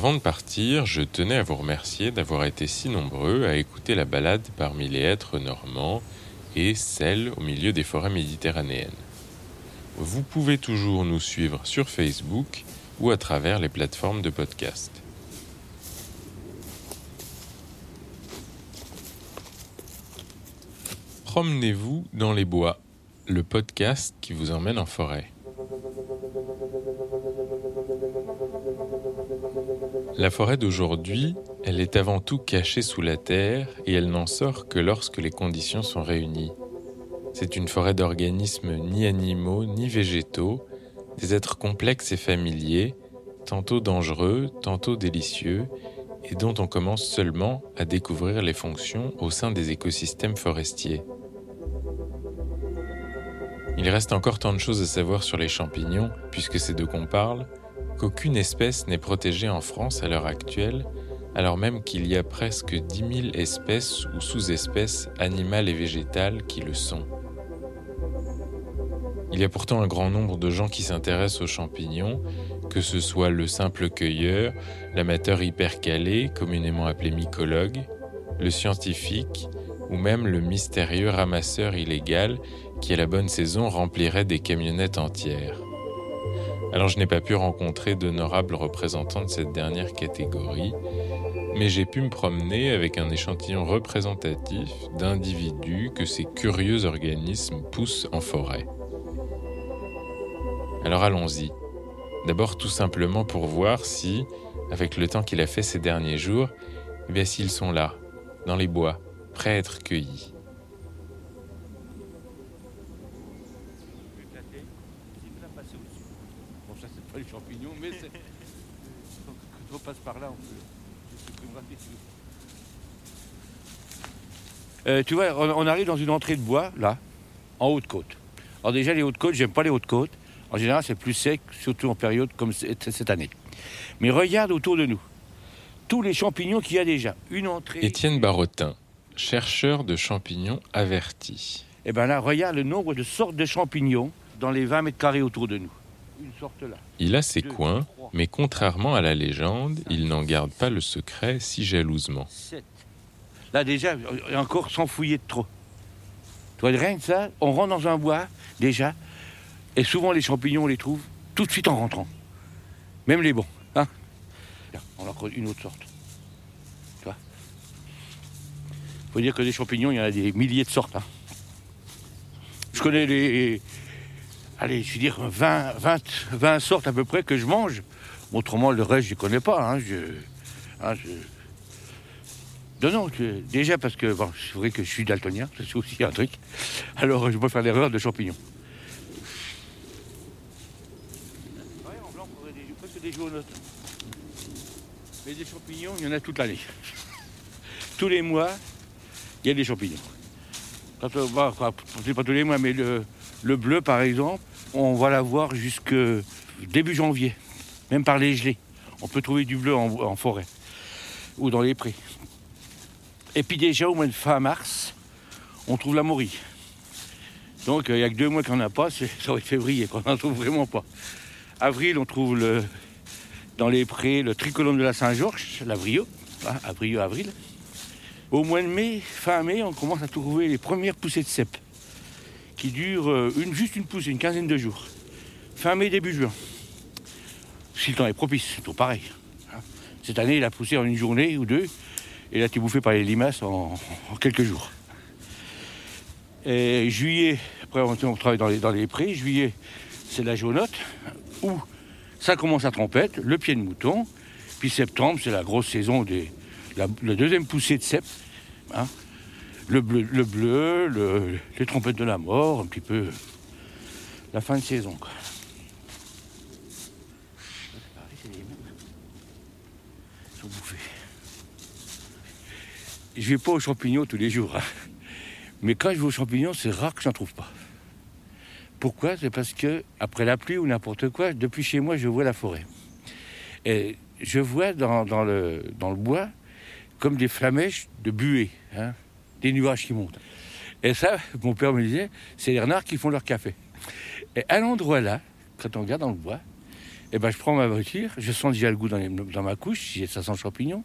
Avant de partir, je tenais à vous remercier d'avoir été si nombreux à écouter la balade parmi les êtres normands et celle au milieu des forêts méditerranéennes. Vous pouvez toujours nous suivre sur Facebook ou à travers les plateformes de podcast. Promenez-vous dans les bois, le podcast qui vous emmène en forêt. La forêt d'aujourd'hui, elle est avant tout cachée sous la terre et elle n'en sort que lorsque les conditions sont réunies. C'est une forêt d'organismes ni animaux ni végétaux, des êtres complexes et familiers, tantôt dangereux, tantôt délicieux, et dont on commence seulement à découvrir les fonctions au sein des écosystèmes forestiers. Il reste encore tant de choses à savoir sur les champignons, puisque c'est de qu'on parle, qu'aucune espèce n'est protégée en France à l'heure actuelle, alors même qu'il y a presque 10 000 espèces ou sous-espèces animales et végétales qui le sont. Il y a pourtant un grand nombre de gens qui s'intéressent aux champignons, que ce soit le simple cueilleur, l'amateur hyper calé, communément appelé mycologue, le scientifique, ou même le mystérieux ramasseur illégal qui à la bonne saison remplirait des camionnettes entières. Alors je n'ai pas pu rencontrer d'honorables représentants de cette dernière catégorie, mais j'ai pu me promener avec un échantillon représentatif d'individus que ces curieux organismes poussent en forêt. Alors allons-y. D'abord tout simplement pour voir si, avec le temps qu'il a fait ces derniers jours, eh s'ils sont là, dans les bois, prêts à être cueillis. les champignons, mais c'est... Quand on passe par là, on peut... Euh, tu vois, on, on, arrive dans une entrée de bois, là, en haute côte. Alors déjà, les hautes côtes, j'aime pas les hautes côtes. En général, c'est plus sec, surtout en période comme cette année. Mais regarde autour de nous. Tous les champignons qu'il y a déjà. Une entrée... Étienne Barotin, chercheur de champignons avertis. Eh bien là, regarde le nombre de sortes de champignons dans les 20 mètres carrés autour de nous. Il a ses coins, mais contrairement à la légende, il n'en garde pas le secret si jalousement. Là déjà, encore sans fouiller de trop. Tu vois, rien que ça, on rentre dans un bois, déjà, et souvent les champignons, on les trouve tout de suite en rentrant. Même les bons. Hein on en une autre sorte. Tu vois faut dire que des champignons, il y en a des milliers de sortes. Hein. Je connais les, allez, je veux dire, 20, 20, 20 sortes à peu près que je mange. Autrement, le reste, je ne connais pas. Hein, hein. Non, non, déjà parce que bon, c'est vrai que je suis daltonien, c'est aussi un truc. Alors, je peux faire l'erreur de champignons. En blanc, on des, presque des jaunes. Mais des champignons, il y en a toute l'année. Tous les mois, il y a des champignons. Quand, bah, pas tous les mois, mais le bleu, par exemple, on va l'avoir jusque début janvier, même par les gelées. On peut trouver du bleu en, forêt ou dans les prés. Et puis déjà au mois de fin mars, on trouve la morille. Donc il n'y a que deux mois qu'on n'a pas, ça va être février qu'on n'en trouve vraiment pas. Avril, on trouve dans les prés le tricolone de la Saint-Georges, la brio, hein, avril. Au mois de mai, fin mai, on commence à trouver les premières poussées de cèpes qui dure euh, juste une poussée, une quinzaine de jours. Fin mai, début juin. Si le temps est propice, c'est tout pareil. Hein. Cette année, il a poussé en une journée ou deux, et il a été bouffé par les limaces en, quelques jours. Et juillet, après on, travaille dans les, dans les prés, juillet, c'est la jaunotte, où ça commence à trompette, le pied de mouton, puis septembre, c'est la grosse saison des la, deuxième poussée de cèpe. Hein le bleu, le bleu les trompettes de la mort, un petit peu la fin de saison. Quoi. Ils sont bouffés. Je vais pas aux champignons tous les jours. Hein. Mais quand je vais aux champignons, c'est rare que j'en trouve pas. Pourquoi? C'est parce que après la pluie ou n'importe quoi, depuis chez moi, je vois la forêt. Et je vois dans, le, dans le bois comme des flamèches de buée. Hein des nuages qui montent. Et ça, mon père me disait, c'est les renards qui font leur café. Et à l'endroit là, quand on regarde dans le bois, Et ben je prends ma voiture, je sens déjà le goût dans, ma couche, ça sent champignons.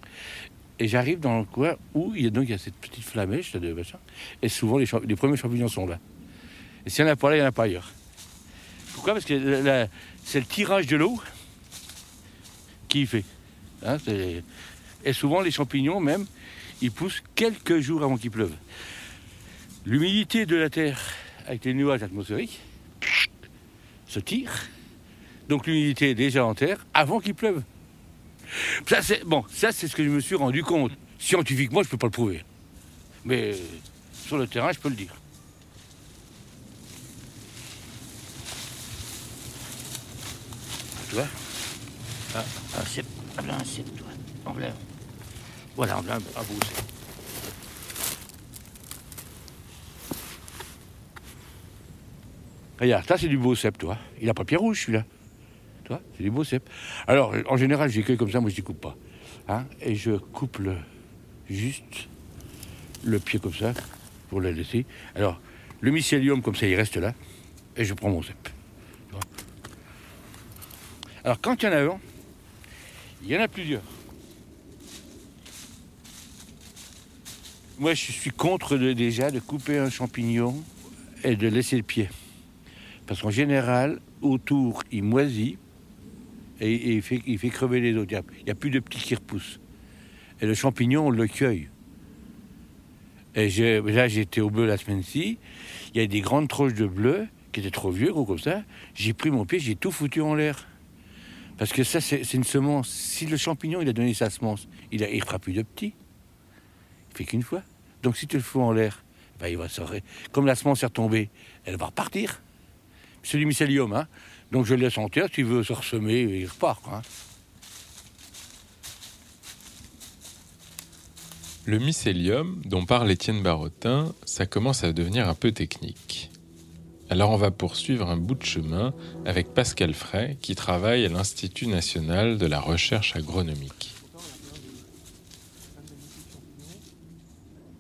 Et j'arrive dans le coin où il y a donc il y a cette petite flamèche de. Et souvent les, premiers champignons sont là. Et s'il n'y en a pas là, il n'y en a pas ailleurs. Pourquoi? Parce que c'est le tirage de l'eau qui fait. Hein, et souvent les champignons même, ils poussent quelques jours avant qu'il pleuve. L'humidité de la terre avec les nuages atmosphériques se tire. Donc l'humidité est déjà en terre avant qu'il pleuve. Ça, c'est, bon, ça, c'est ce que je me suis rendu compte. Scientifiquement, je ne peux pas le prouver. Mais euh, sur le terrain, je peux le dire. Tu ah, ah, c'est, ah, là, c'est toi. En voilà, Voilà, à vous Regarde, ça c'est du beau cep, toi. Il n'a pas pied rouge, celui-là c'est des beaux cèpes. Alors, en général, j'ai comme ça, moi je ne coupe pas. Hein, et je coupe juste le pied comme ça, pour le laisser. Alors, le mycélium, comme ça, il reste là, et je prends mon cep. Alors, quand il y en a un, il y en a plusieurs. Moi, je suis contre déjà de couper un champignon et de laisser le pied. Parce qu'en général, autour, il moisit et, il, fait, il, fait, crever les autres. Il n'y a, plus de petits qui repoussent. Et le champignon, on le cueille. Et là, j'étais au bleu la semaine-ci. Il y a des grandes troches de bleu qui étaient trop vieux, gros comme ça. J'ai pris mon pied, j'ai tout foutu en l'air. Parce que ça, c'est une semence. Si le champignon, il a donné sa semence, il ne fera plus de petits. Fait qu'une fois. Donc si tu le fous en l'air, ben, il va. Comme la semence est retombée, elle va repartir. C'est du mycélium, hein. Donc je le laisse en terre, s'il veut se ressemer, il repart. Hein. Le mycélium, dont parle Étienne Barotin, ça commence à devenir un peu technique. Alors on va poursuivre un bout de chemin avec Pascal Frey, qui travaille à l'Institut national de la recherche agronomique.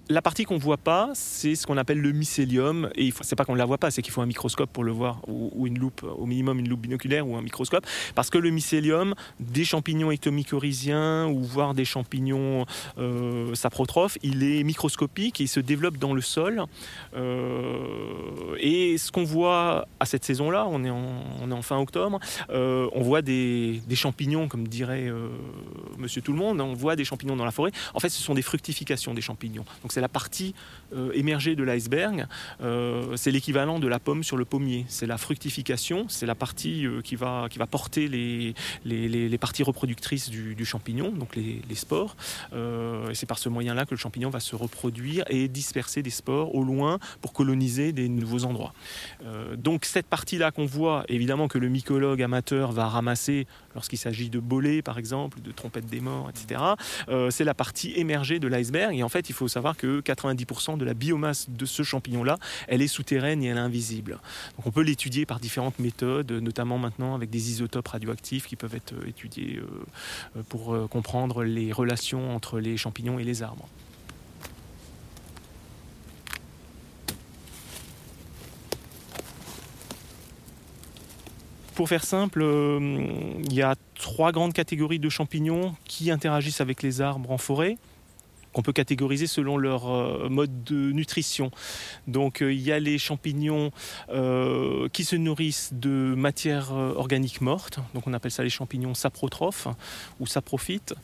La partie qu'on voit pas, c'est ce qu'on appelle le mycélium. Et c'est pas qu'on ne la voit pas, c'est qu'il faut un microscope pour le voir, ou, une loupe, au minimum une loupe binoculaire ou un microscope. Parce que le mycélium, des champignons ectomycorhiziens ou voire des champignons euh, saprotrophes, il est microscopique et il se développe dans le sol. Euh, et ce qu'on voit à cette saison-là, on, est en, fin octobre, euh, on voit des, champignons, comme dirait monsieur tout le monde, on voit des champignons dans la forêt. En fait, ce sont des fructifications des champignons. C'est la partie euh, émergée de l'iceberg. Euh, c'est l'équivalent de la pomme sur le pommier. C'est la fructification, c'est la partie euh, qui, va, porter les, parties reproductrices du, champignon, donc les, spores. c'est par ce moyen-là que le champignon va se reproduire et disperser des spores au loin pour coloniser des nouveaux endroits. donc cette partie-là qu'on voit, évidemment que le mycologue amateur va ramasser lorsqu'il s'agit de bolets par exemple, de trompettes des morts, etc. c'est la partie émergée de l'iceberg. Et en fait, il faut savoir que 90% de la biomasse de ce champignon-là, elle est souterraine et elle est invisible. Donc on peut l'étudier par différentes méthodes, notamment maintenant avec des isotopes radioactifs qui peuvent être euh, étudiés euh, pour euh, comprendre les relations entre les champignons et les arbres. Pour faire simple, il y a trois grandes catégories de champignons qui interagissent avec les arbres en forêt qu'on peut catégoriser selon leur euh, mode de nutrition. Donc euh, il y a les champignons euh, qui se nourrissent de matière organique morte, donc on appelle ça les champignons saprotrophes ou saprophytes.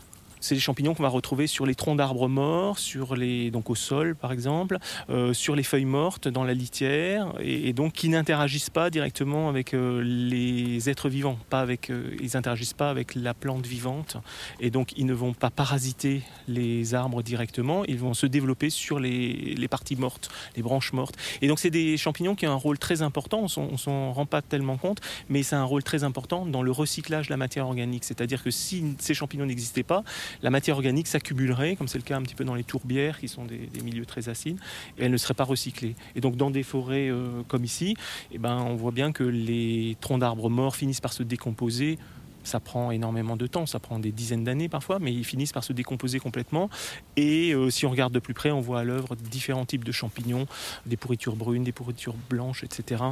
C'est des champignons qu'on va retrouver sur les troncs d'arbres morts, sur les, donc au sol par exemple, euh, sur les feuilles mortes dans la litière, et, donc qui n'interagissent pas directement avec euh, les êtres vivants, pas avec, euh, ils n'interagissent pas avec la plante vivante, et donc ils ne vont pas parasiter les arbres directement, ils vont se développer sur les, les parties mortes, les branches mortes. Et donc c'est des champignons qui ont un rôle très important, on s'en rend pas tellement compte, mais c'est un rôle très important dans le recyclage de la matière organique, c'est-à-dire que si ces champignons n'existaient pas, la matière organique s'accumulerait, comme c'est le cas un petit peu dans les tourbières, qui sont des, milieux très acides, et elle ne serait pas recyclée. Et donc dans des forêts euh, comme ici, eh ben, on voit bien que les troncs d'arbres morts finissent par se décomposer ça prend énormément de temps, ça prend des dizaines d'années parfois, mais ils finissent par se décomposer complètement. Et euh, si on regarde de plus près, on voit à l'œuvre différents types de champignons, des pourritures brunes, des pourritures blanches, etc.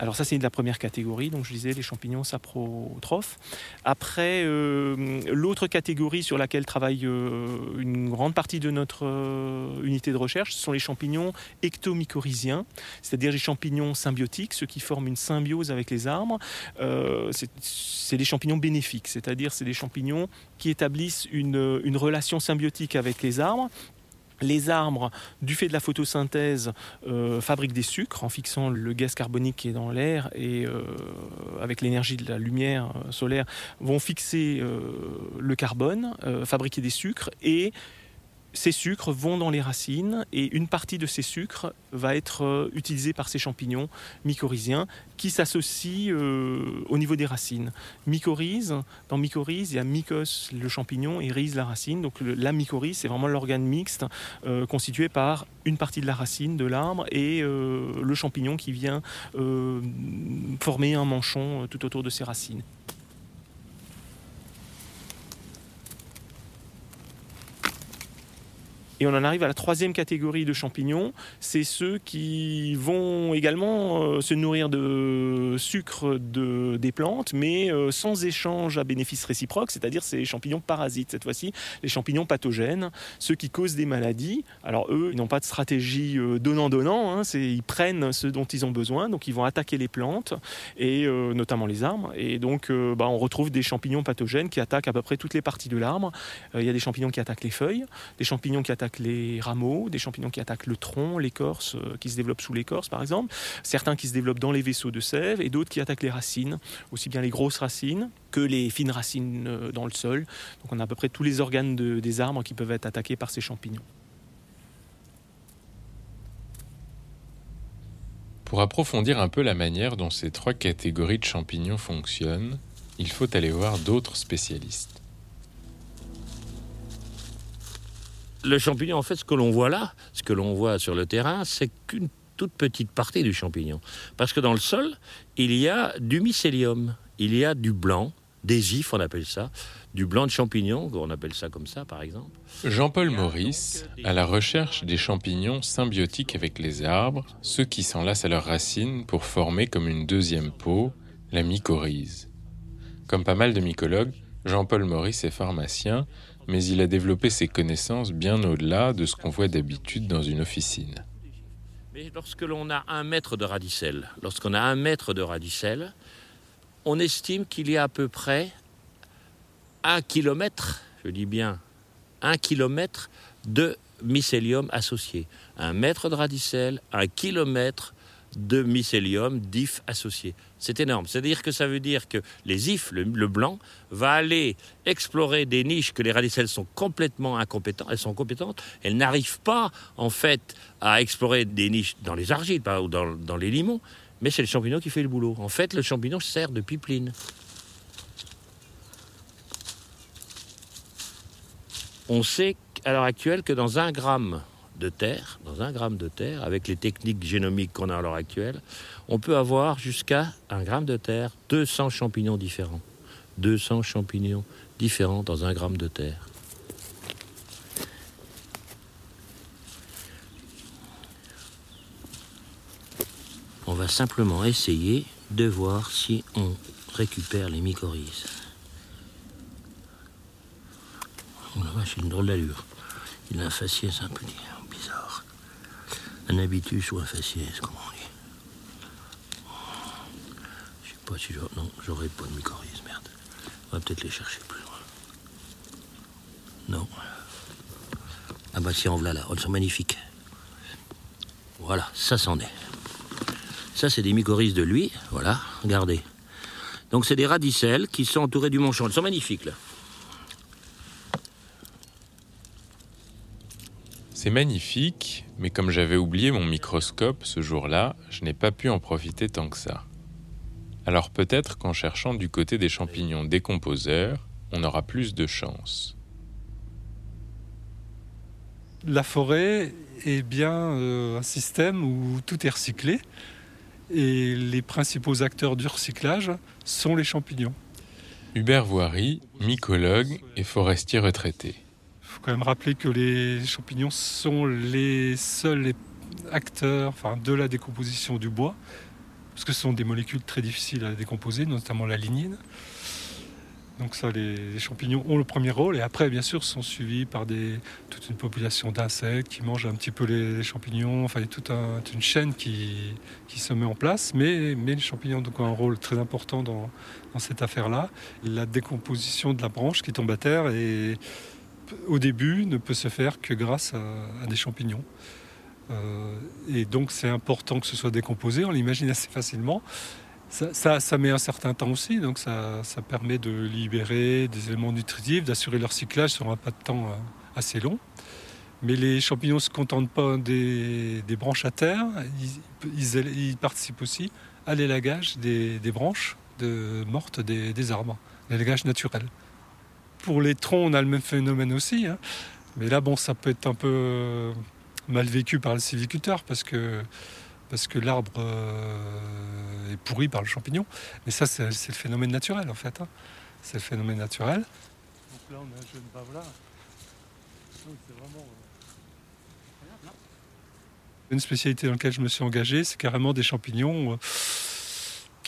Alors ça c'est la première catégorie, donc je disais les champignons saprotrophes. Après, euh, l'autre catégorie sur laquelle travaille euh, une grande partie de notre euh, unité de recherche, ce sont les champignons ectomycorhiziens, c'est-à-dire les champignons symbiotiques, ceux qui forment une symbiose avec les arbres. c'est des champignons bénéfiques, c'est-à-dire c'est des champignons qui établissent une relation symbiotique avec les arbres les arbres, du fait de la photosynthèse, euh, fabriquent des sucres en fixant le gaz carbonique qui est dans l'air et euh, avec l'énergie de la lumière euh, solaire vont fixer le carbone, fabriquer des sucres et ces sucres vont dans les racines et une partie de ces sucres va être euh, utilisée par ces champignons mycorhiziens qui s'associent euh, au niveau des racines. Mycorhize, dans mycorhize, il y a mycos le champignon et rhize la racine. Donc la mycorhize, c'est vraiment l'organe mixte euh, constitué par une partie de la racine de l'arbre et le champignon qui vient former un manchon tout autour de ces racines. Et on en arrive à la troisième catégorie de champignons, c'est ceux qui vont également euh, se nourrir de sucre de, des plantes, mais euh, sans échange à bénéfice réciproque, c'est-à-dire ces champignons parasites cette fois-ci, les champignons pathogènes, ceux qui causent des maladies. Alors eux, ils n'ont pas de stratégie euh, donnant-donnant, hein, ils prennent ce dont ils ont besoin, donc ils vont attaquer les plantes, et notamment les arbres, et donc bah, on retrouve des champignons pathogènes qui attaquent à peu près toutes les parties de l'arbre. Il y a des champignons qui attaquent les feuilles, des champignons qui attaquent les rameaux, des champignons qui attaquent le tronc, l'écorce, euh, qui se développent sous l'écorce par exemple, certains qui se développent dans les vaisseaux de sève et d'autres qui attaquent les racines, aussi bien les grosses racines que les fines racines euh, dans le sol. Donc on a à peu près tous les organes des arbres qui peuvent être attaqués par ces champignons. Pour approfondir un peu la manière dont ces trois catégories de champignons fonctionnent, il faut aller voir d'autres spécialistes. Le champignon, en fait, ce que l'on voit là, ce que l'on voit sur le terrain, c'est qu'une toute petite partie du champignon. Parce que dans le sol, il y a du mycélium, il y a du blanc, des ifs, on appelle ça, du blanc de champignon, on appelle ça comme ça par exemple. Jean-Paul Maurice, à la recherche des champignons symbiotiques avec les arbres, ceux qui s'enlacent à leurs racines pour former comme une deuxième peau, la mycorhize. Comme pas mal de mycologues, Jean-Paul Maurice est pharmacien mais il a développé ses connaissances bien au-delà de ce qu'on voit d'habitude dans une officine. Mais lorsque l'on a un mètre de radicelle, lorsqu'on a un mètre de radicelle, on estime qu'il y a à peu près un kilomètre, je dis bien un kilomètre de mycélium associé. Un mètre de radicelle, un kilomètre de mycélium d'if associé. C'est énorme. C'est-à-dire que ça veut dire que les ifs, le, blanc, va aller explorer des niches que les radicelles sont complètement incompétentes. Elles sont compétentes. Elles n'arrivent pas, en fait, à explorer des niches dans les argiles ou dans, dans les limons. Mais c'est le champignon qui fait le boulot. En fait, le champignon sert de pipeline. On sait à l'heure actuelle que dans un gramme de terre, dans un gramme de terre, avec les techniques génomiques qu'on a à l'heure actuelle, on peut avoir jusqu'à un gramme de terre 200 champignons différents. 200 champignons différents dans un gramme de terre. On va simplement essayer de voir si on récupère les mycorhizes. Oh une drôle d'allure. Il a un faciès un peu. Un habitus ou un faciès, comment on dit. Je sais pas si j'aurais... Non, j'aurais pas de mycorhize, merde. On va peut-être les chercher plus loin. Non. Ah bah si, en voilà là. Elles sont magnifiques. Voilà, ça c'en est. Ça, c'est des mycorhizes de lui. Voilà, regardez. Donc, c'est des radicelles qui sont entourées du manchon. Elles sont magnifiques, là. C'est magnifique, mais comme j'avais oublié mon microscope ce jour-là, je n'ai pas pu en profiter tant que ça. Alors peut-être qu'en cherchant du côté des champignons décomposeurs, on aura plus de chance. La forêt est bien euh, un système où tout est recyclé et les principaux acteurs du recyclage sont les champignons. Hubert Voiry, mycologue et forestier retraité faut quand même rappeler que les champignons sont les seuls acteurs enfin, de la décomposition du bois. parce que ce sont des molécules très difficiles à décomposer, notamment la lignine. Donc ça, les, champignons ont le premier rôle et après, bien sûr, sont suivis par des, toute une population d'insectes qui mangent un petit peu les, champignons. Enfin, il y a toute, une chaîne qui, se met en place. Mais, les champignons ont un rôle très important dans, cette affaire-là. La décomposition de la branche qui tombe à terre et au début ne peut se faire que grâce à, des champignons. Euh, et donc c'est important que ce soit décomposé, on l'imagine assez facilement. Ça, met un certain temps aussi, donc ça, permet de libérer des éléments nutritifs, d'assurer leur cyclage sur un pas de temps euh, assez long. Mais les champignons ne se contentent pas des, branches à terre, ils, participent aussi à l'élagage des, branches mortes des, arbres, l'élagage naturel. Pour les troncs, on a le même phénomène aussi, hein. mais là, bon, ça peut être un peu euh, mal vécu par le sylviculteur parce que parce que l'arbre euh, est pourri par le champignon. Mais ça, c'est le phénomène naturel, en fait. Hein. C'est le phénomène naturel. Donc là, on a un jeune bavla. C'est vraiment... Euh, Une spécialité dans laquelle je me suis engagé, c'est carrément des champignons. Euh,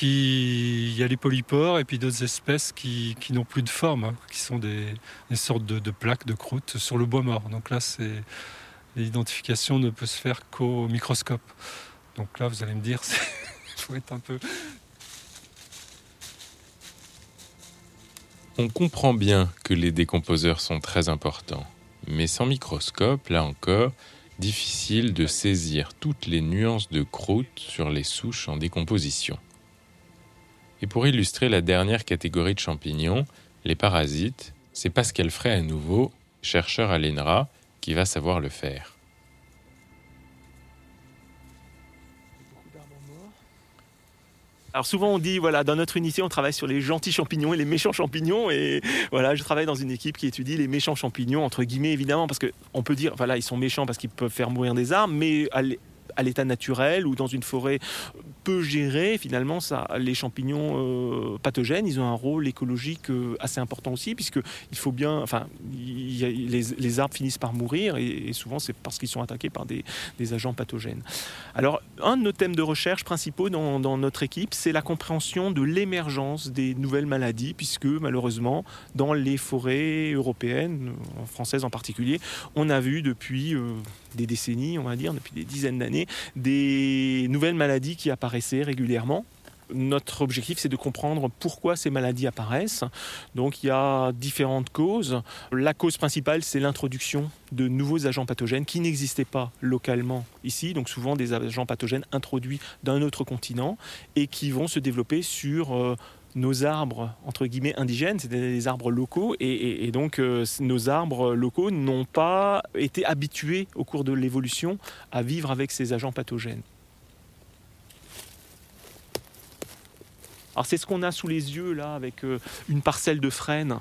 Il y a les polypores et puis d'autres espèces qui, n'ont plus de forme, hein, qui sont des, sortes de, plaques de croûte sur le bois mort. Donc là, l'identification ne peut se faire qu'au microscope. Donc là, vous allez me dire, il faut être un peu... On comprend bien que les décomposeurs sont très importants, mais sans microscope, là encore, difficile de saisir toutes les nuances de croûte sur les souches en décomposition. Et pour illustrer la dernière catégorie de champignons, les parasites, c'est Pascal Frey à nouveau, chercheur à l'ENRA, qui va savoir le faire. Alors souvent on dit voilà dans notre unité on travaille sur les gentils champignons et les méchants champignons et voilà je travaille dans une équipe qui étudie les méchants champignons entre guillemets évidemment parce que on peut dire voilà ils sont méchants parce qu'ils peuvent faire mourir des arbres mais à l'état naturel ou dans une forêt peu gérée, finalement, ça, les champignons euh, pathogènes, ils ont un rôle écologique euh, assez important aussi, puisque il faut bien, enfin, les, arbres finissent par mourir et, souvent c'est parce qu'ils sont attaqués par des, agents pathogènes. Alors, un de nos thèmes de recherche principaux dans, dans notre équipe, c'est la compréhension de l'émergence des nouvelles maladies, puisque malheureusement, dans les forêts européennes, françaises en particulier, on a vu depuis euh, des décennies, on va dire, depuis des dizaines d'années, des nouvelles maladies qui régulièrement notre objectif, c'est de comprendre pourquoi ces maladies apparaissent. Donc il y a différentes causes. La cause principale, c'est l'introduction de nouveaux agents pathogènes qui n'existaient pas localement ici, donc souvent des agents pathogènes introduits d'un autre continent et qui vont se développer sur euh, nos arbres entre guillemets indigènes, c'était des arbres locaux, et, donc euh, nos arbres locaux n'ont pas été habitués au cours de l'évolution à vivre avec ces agents pathogènes. Alors c'est ce qu'on a sous les yeux là avec euh, une parcelle de frêne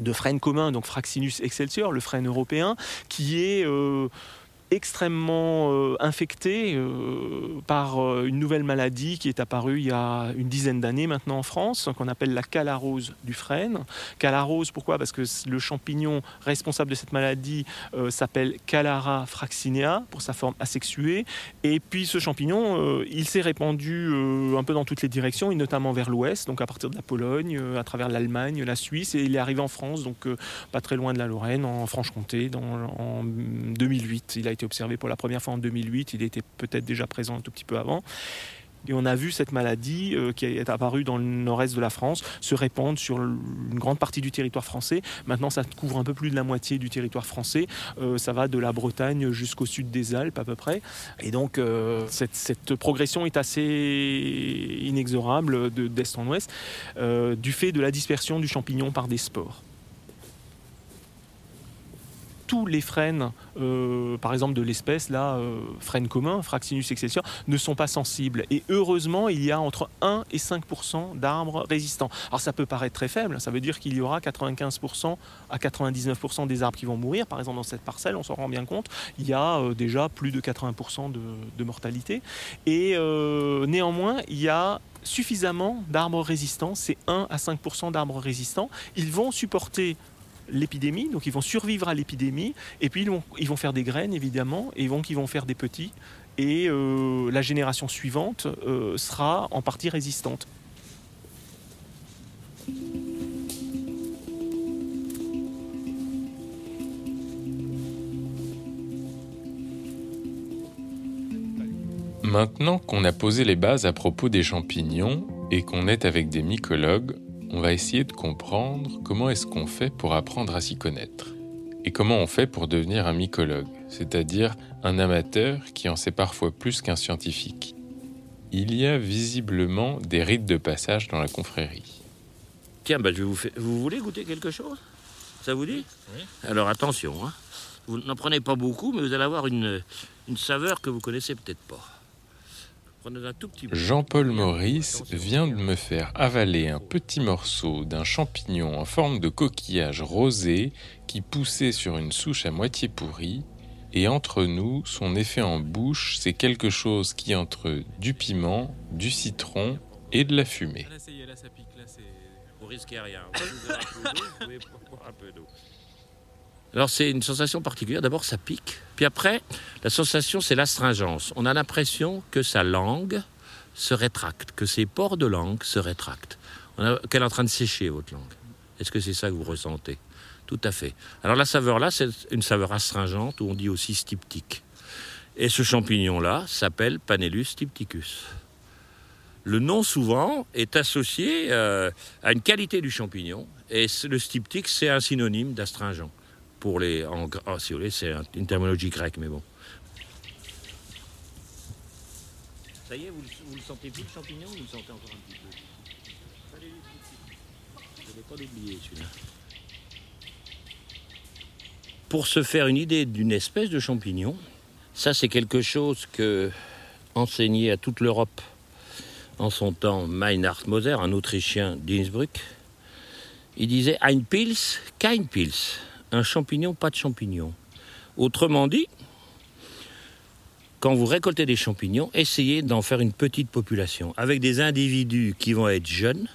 de frêne commun, donc Fraxinus excelsior, le frêne européen, qui est euh, extrêmement euh, infecté euh, par euh, une nouvelle maladie qui est apparue il y a une dizaine d'années maintenant en France, qu'on appelle la calarose du frêne. Calarose, pourquoi? Parce que le champignon responsable de cette maladie s'appelle Calara fraxinea pour sa forme asexuée. Et puis ce champignon, il s'est répandu un peu dans toutes les directions, et notamment vers l'ouest, donc à partir de la Pologne, à travers l'Allemagne, la Suisse, et il est arrivé en France, donc pas très loin de la Lorraine, en Franche-Comté, en 2008. Il a été observé pour la première fois en 2008. Il était peut-être déjà présent un tout petit peu avant. Et on a vu cette maladie euh, qui est apparue dans le nord-est de la France se répandre sur une grande partie du territoire français. Maintenant, ça couvre un peu plus de la moitié du territoire français. Euh, ça va de la Bretagne jusqu'au sud des Alpes à peu près. Et donc, euh, cette, progression est assez inexorable d'est en ouest du fait de la dispersion du champignon par des spores tous les frênes, euh, par exemple de l'espèce, là, euh, frêne commun, Fraxinus excelsior, ne sont pas sensibles. Et heureusement, il y a entre 1 et 5% d'arbres résistants. Alors ça peut paraître très faible, ça veut dire qu'il y aura 95 à 99% des arbres qui vont mourir. Par exemple, dans cette parcelle, on s'en rend bien compte, il y a euh, déjà plus de 80 de, de, mortalité. Et néanmoins, il y a suffisamment d'arbres résistants, c'est 1 à 5% d'arbres résistants. Ils vont supporter l'épidémie, donc ils vont survivre à l'épidémie, et puis ils vont, vont faire des graines évidemment, et donc ils vont faire des petits, et euh, la génération suivante euh, sera en partie résistante. Maintenant qu'on a posé les bases à propos des champignons et qu'on est avec des mycologues, on va essayer de comprendre comment est-ce qu'on fait pour apprendre à s'y connaître. Et comment on fait pour devenir un mycologue, c'est-à-dire un amateur qui en sait parfois plus qu'un scientifique. Il y a visiblement des rites de passage dans la confrérie. Tiens, bah, je vais vous, faire- vous voulez goûter quelque chose? Ça vous dit? Alors attention, hein. vous n'en prenez pas beaucoup, mais vous allez avoir une, une saveur que vous connaissez peut-être pas. Prenez un tout petit peu. Jean-Paul Maurice vient de me faire avaler un petit morceau d'un champignon en forme de coquillage rosé qui poussait sur une souche à moitié pourrie. Et entre nous, son effet en bouche, c'est quelque chose qui entre du piment, du citron et de la fumée. Vous risquez rien. Vous buvez un peu d'eau, vous pouvez boire un peu d'eau. Alors c'est une sensation particulière. D'abord ça pique. Puis après, la sensation c'est l'astringence. On a l'impression que sa langue se rétracte, que ses pores de langue se rétractent. Qu'elle est en train de sécher votre langue. Est-ce que c'est ça que vous ressentez? Tout à fait. Alors la saveur là, c'est une saveur astringente ou on dit aussi styptique. Et ce champignon-là s'appelle Panellus stypticus. Le nom souvent est associé euh, à une qualité du champignon et le styptique c'est un synonyme d'astringent. Pour les, en, ah, si vous voulez, c'est un- une terminologie grecque, mais bon. Ça y est, vous, le- vous le sentez plus le champignon ou vous le sentez encore un petit peu? Je ne vais pas l'oublier celui-là. Pour se faire une idée d'une espèce de champignon, ça c'est quelque chose que enseigné à toute l'Europe en son temps Meinhard Moser, un Autrichien d'Innsbruck. Il disait Ein Pils, kein Pils. Un champignon, pas de champignon. Autrement dit, quand vous récoltez des champignons, essayez d'en faire une petite population, avec des individus qui vont être jeunes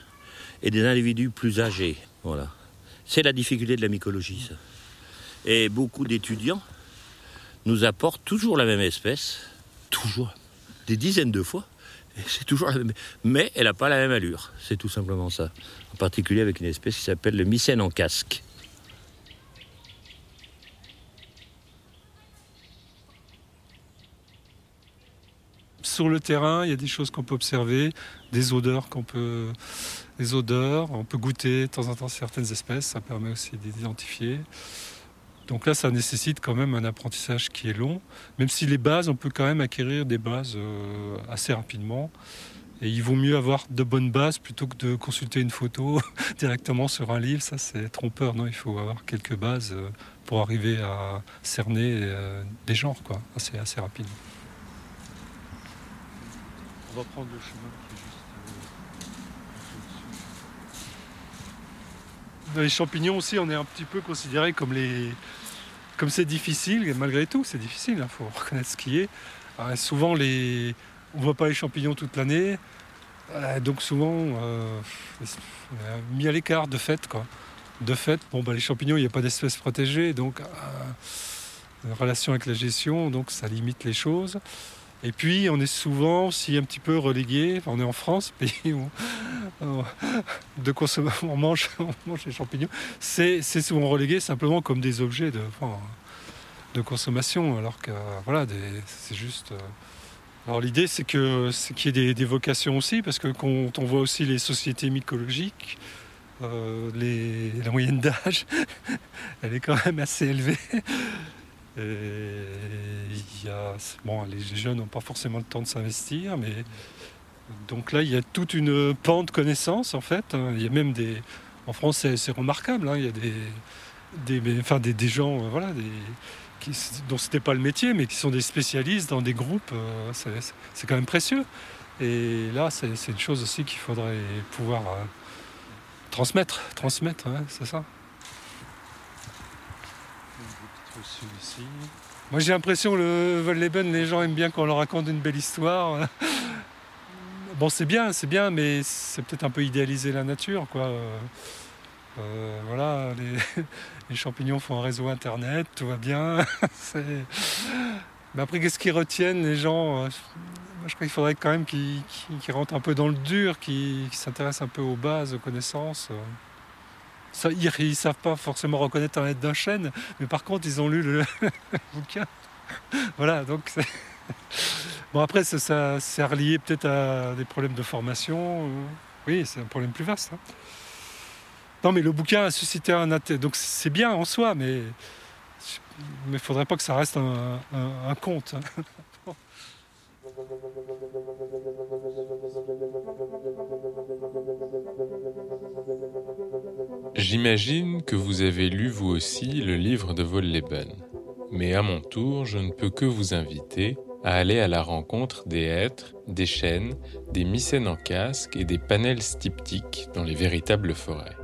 et des individus plus âgés. Voilà. C'est la difficulté de la mycologie, ça. Et beaucoup d'étudiants nous apportent toujours la même espèce, toujours, des dizaines de fois, c'est toujours la même. Mais elle n'a pas la même allure, c'est tout simplement ça. En particulier avec une espèce qui s'appelle le mycène en casque. Sur le terrain, il y a des choses qu'on peut observer, des odeurs qu'on peut, on peut goûter de temps en temps certaines espèces, ça permet aussi d'identifier. Donc là, ça nécessite quand même un apprentissage qui est long, même si les bases, on peut quand même acquérir des bases euh, assez rapidement. Et il vaut mieux avoir de bonnes bases plutôt que de consulter une photo directement sur un livre. Ça, c'est trompeur. Non, il faut avoir quelques bases euh, pour arriver à cerner euh, des genres, quoi, assez, assez rapide. On va prendre le chemin qui est juste. Dans les champignons aussi, on est un petit peu considéré comme les. Comme c'est difficile, malgré tout, c'est difficile, il faut reconnaître ce qui est. Euh, souvent, les... on ne voit pas les champignons toute l'année, euh, donc souvent, euh, mis à l'écart de fait. Quoi. De fait, bon, bah, les champignons, il n'y a pas d'espèces protégées, donc euh, relation avec la gestion, donc ça limite les choses. Et puis, on est souvent aussi un petit peu relégué. Enfin, on est en France, pays où on, de on mange, on mange les champignons. C'est souvent relégué simplement comme des objets de, de consommation, alors que voilà, c'est juste. euh, Alors l'idée, c'est que c'est qu'il y ait des, vocations aussi, parce que quand on voit aussi les sociétés mycologiques, euh, la moyenne d'âge, elle est quand même assez élevée. Et bon, les jeunes n'ont pas forcément le temps de s'investir, mais donc là, il y a toute une pente de connaissances en fait. hein. Il y a même des, en France, c'est remarquable. hein. Il y a des, des, enfin, des, gens, euh, voilà, des, qui, dont pas le métier, mais qui sont des spécialistes dans des groupes. euh, c'est- quand même précieux. Et là, c'est une chose aussi qu'il faudrait pouvoir euh, transmettre, transmettre, hein, c'est ça. Moi j'ai l'impression le Volleyben, les gens aiment bien qu'on leur raconte une belle histoire. Bon c'est bien, c'est bien, mais c'est peut-être un peu idéaliser la nature, quoi. Euh, voilà, les, champignons font un réseau internet, tout va bien. Mais après, qu'est-ce qu'ils retiennent les gens? Je crois qu'il faudrait quand même qu'ils rentrent un peu dans le dur, qu'ils s'intéressent un peu aux bases, aux connaissances. Ils ne savent pas forcément reconnaître un être d'un chêne, mais par contre, ils ont lu le bouquin. voilà, donc Bon, après, ça, c'est relié peut-être à des problèmes de formation. Oui, c'est un problème plus vaste. Hein. Non, mais le bouquin a suscité un intérêt. Donc c'est bien en soi, mais il ne faudrait pas que ça reste un, conte. J'imagine que vous avez lu vous aussi le livre de Volleben. Mais à mon tour, je ne peux que vous inviter à aller à la rencontre des hêtres, des chênes, des mycènes en casque et des panels styptiques dans les véritables forêts.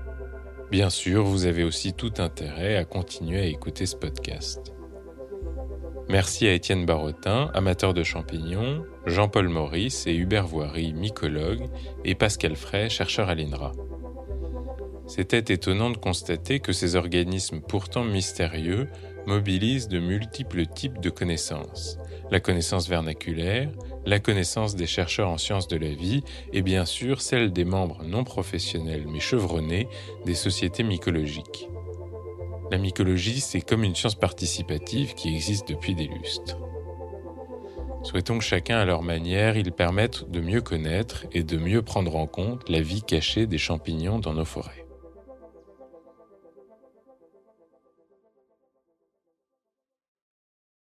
Bien sûr, vous avez aussi tout intérêt à continuer à écouter ce podcast. Merci à Étienne Barotin, amateur de champignons, Jean-Paul Maurice et Hubert Voiry, mycologue, et Pascal Fray, chercheur à l'INRA. C'était étonnant de constater que ces organismes pourtant mystérieux mobilisent de multiples types de connaissances. La connaissance vernaculaire, la connaissance des chercheurs en sciences de la vie et bien sûr celle des membres non professionnels mais chevronnés des sociétés mycologiques. La mycologie, c'est comme une science participative qui existe depuis des lustres. Souhaitons que chacun à leur manière, ils permettent de mieux connaître et de mieux prendre en compte la vie cachée des champignons dans nos forêts.